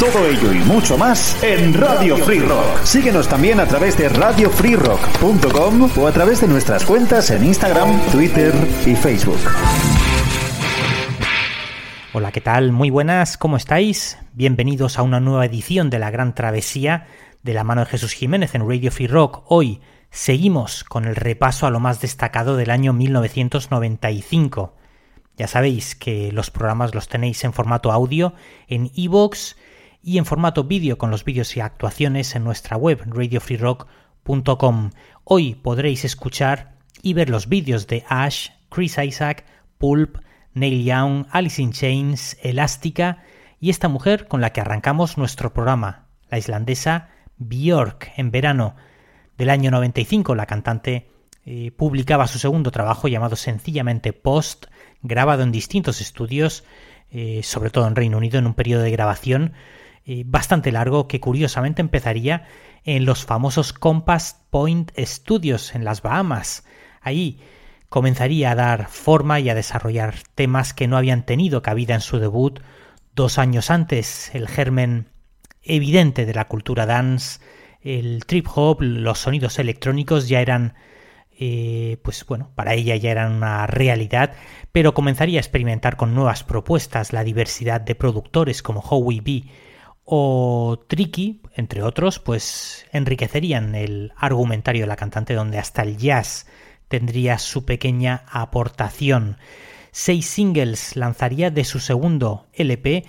Todo ello y mucho más en Radio Free Rock. Síguenos también a través de radiofreerock.com o a través de nuestras cuentas en Instagram, Twitter y Facebook. Hola, ¿qué tal? Muy buenas, ¿cómo estáis? Bienvenidos a una nueva edición de La Gran Travesía de la mano de Jesús Jiménez en Radio Free Rock. Hoy seguimos con el repaso a lo más destacado del año 1995. Ya sabéis que los programas los tenéis en formato audio en iVoox y en formato vídeo con los vídeos y actuaciones en nuestra web radiofreerock.com. Hoy podréis escuchar y ver los vídeos de Ash, Chris Isaac, Pulp, Neil Young, Alice in Chains, Elástica y esta mujer con la que arrancamos nuestro programa, la islandesa Björk. En verano del año 95 la cantante eh, publicaba su segundo trabajo llamado sencillamente Post, grabado en distintos estudios, eh, sobre todo en Reino Unido, en un periodo de grabación eh, bastante largo que curiosamente empezaría en los famosos Compass Point Studios en las Bahamas. Ahí comenzaría a dar forma y a desarrollar temas que no habían tenido cabida en su debut dos años antes. El germen evidente de la cultura dance, el trip hop, los sonidos electrónicos ya eran, eh, pues bueno, para ella ya eran una realidad, pero comenzaría a experimentar con nuevas propuestas, la diversidad de productores como Howie B o Tricky, entre otros, pues enriquecerían el argumentario de la cantante donde hasta el jazz tendría su pequeña aportación. Seis singles lanzaría de su segundo LP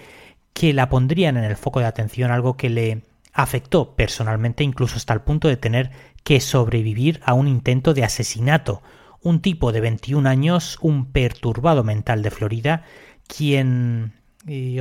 que la pondrían en el foco de atención, algo que le afectó personalmente incluso hasta el punto de tener que sobrevivir a un intento de asesinato. Un tipo de 21 años, un perturbado mental de Florida, quien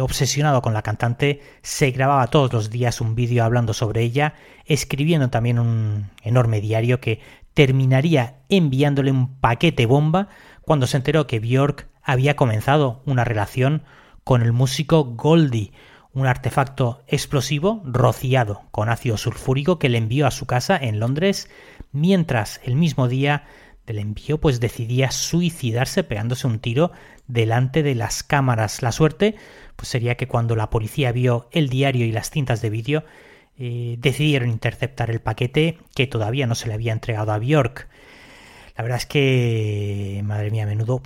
obsesionado con la cantante, se grababa todos los días un vídeo hablando sobre ella, escribiendo también un enorme diario que terminaría enviándole un paquete bomba cuando se enteró que Björk había comenzado una relación con el músico Goldie, un artefacto explosivo rociado con ácido sulfúrico que le envió a su casa en Londres, mientras el mismo día del envío pues decidía suicidarse pegándose un tiro delante de las cámaras. La suerte pues sería que cuando la policía vio el diario y las cintas de vídeo, eh, decidieron interceptar el paquete que todavía no se le había entregado a Bjork. La verdad es que, madre mía, menudo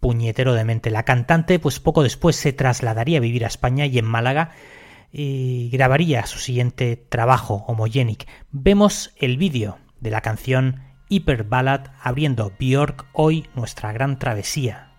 puñetero de mente. La cantante, pues poco después se trasladaría a vivir a España y en Málaga y grabaría su siguiente trabajo, Homogenic. Vemos el vídeo de la canción Hyper Ballad abriendo Bjork hoy nuestra gran travesía.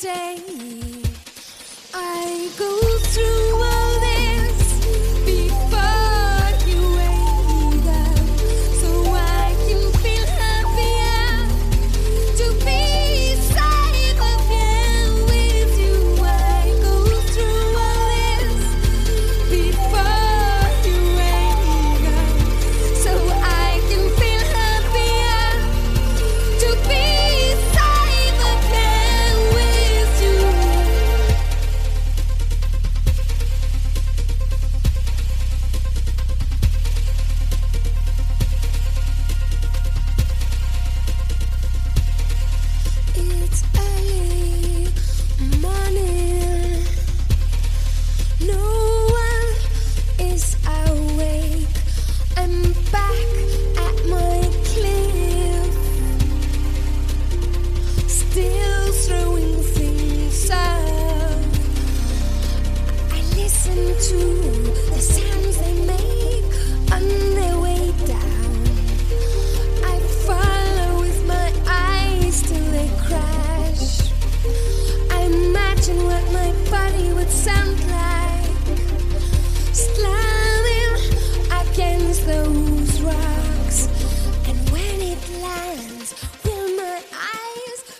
day.